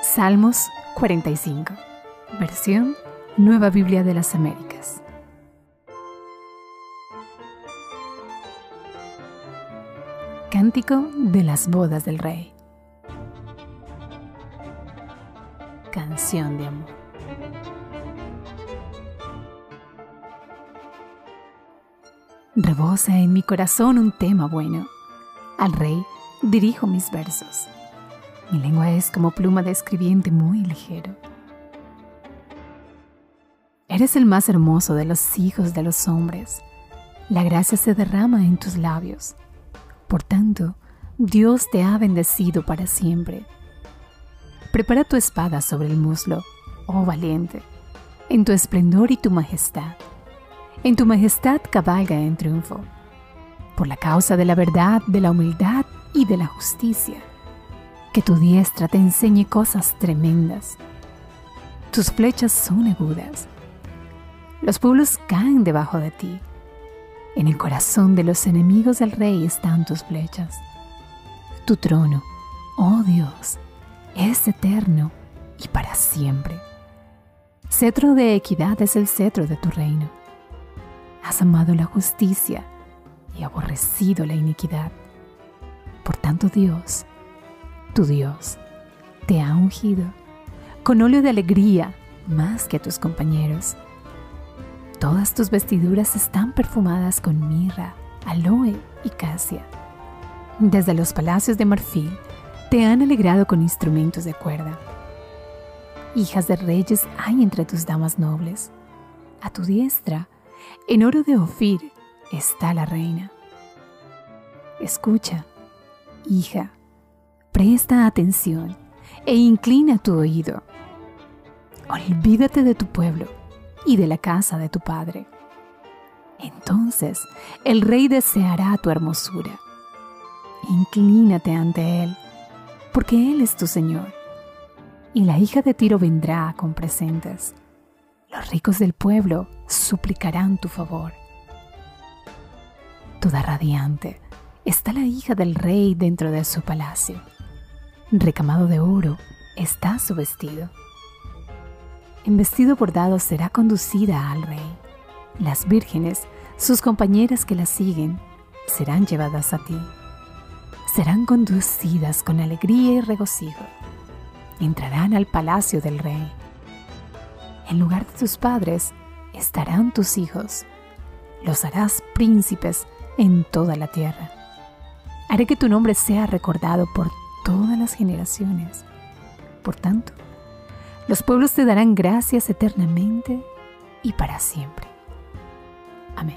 Salmos 45, versión Nueva Biblia de las Américas. Cántico de las bodas del rey. Canción de amor. Rebosa en mi corazón un tema bueno. Al rey dirijo mis versos. Mi lengua es como pluma de escribiente muy ligero. Eres el más hermoso de los hijos de los hombres. La gracia se derrama en tus labios. Por tanto, Dios te ha bendecido para siempre. Prepara tu espada sobre el muslo, oh valiente, en tu esplendor y tu majestad. En tu majestad cabalga en triunfo, por la causa de la verdad, de la humildad y de la justicia. Que tu diestra te enseñe cosas tremendas. Tus flechas son agudas. Los pueblos caen debajo de ti. En el corazón de los enemigos del rey están tus flechas. Tu trono, oh Dios, es eterno y para siempre. Cetro de equidad es el cetro de tu reino. Has amado la justicia y aborrecido la iniquidad. Por tanto, Dios, tu Dios, te ha ungido con óleo de alegría más que a tus compañeros Todas tus vestiduras están perfumadas con mirra, aloe y casia. Desde los palacios de marfil te han alegrado con instrumentos de cuerda. Hijas de reyes hay entre tus damas nobles. A tu diestra, en oro de Ofir, está la reina. Escucha, hija, presta atención e inclina tu oído. Olvídate de tu pueblo y de la casa de tu padre. Entonces el rey deseará tu hermosura. Inclínate ante él, porque él es tu Señor. Y la hija de Tiro vendrá con presentes. Los ricos del pueblo suplicarán tu favor. Toda radiante está la hija del rey dentro de su palacio. Recamado de oro está su vestido en vestido bordado será conducida al rey. Las vírgenes, sus compañeras que la siguen, serán llevadas a ti. Serán conducidas con alegría y regocijo. Entrarán al palacio del rey. En lugar de tus padres estarán tus hijos. Los harás príncipes en toda la tierra. Haré que tu nombre sea recordado por todas las generaciones. Por tanto, los pueblos te darán gracias eternamente y para siempre. Amén.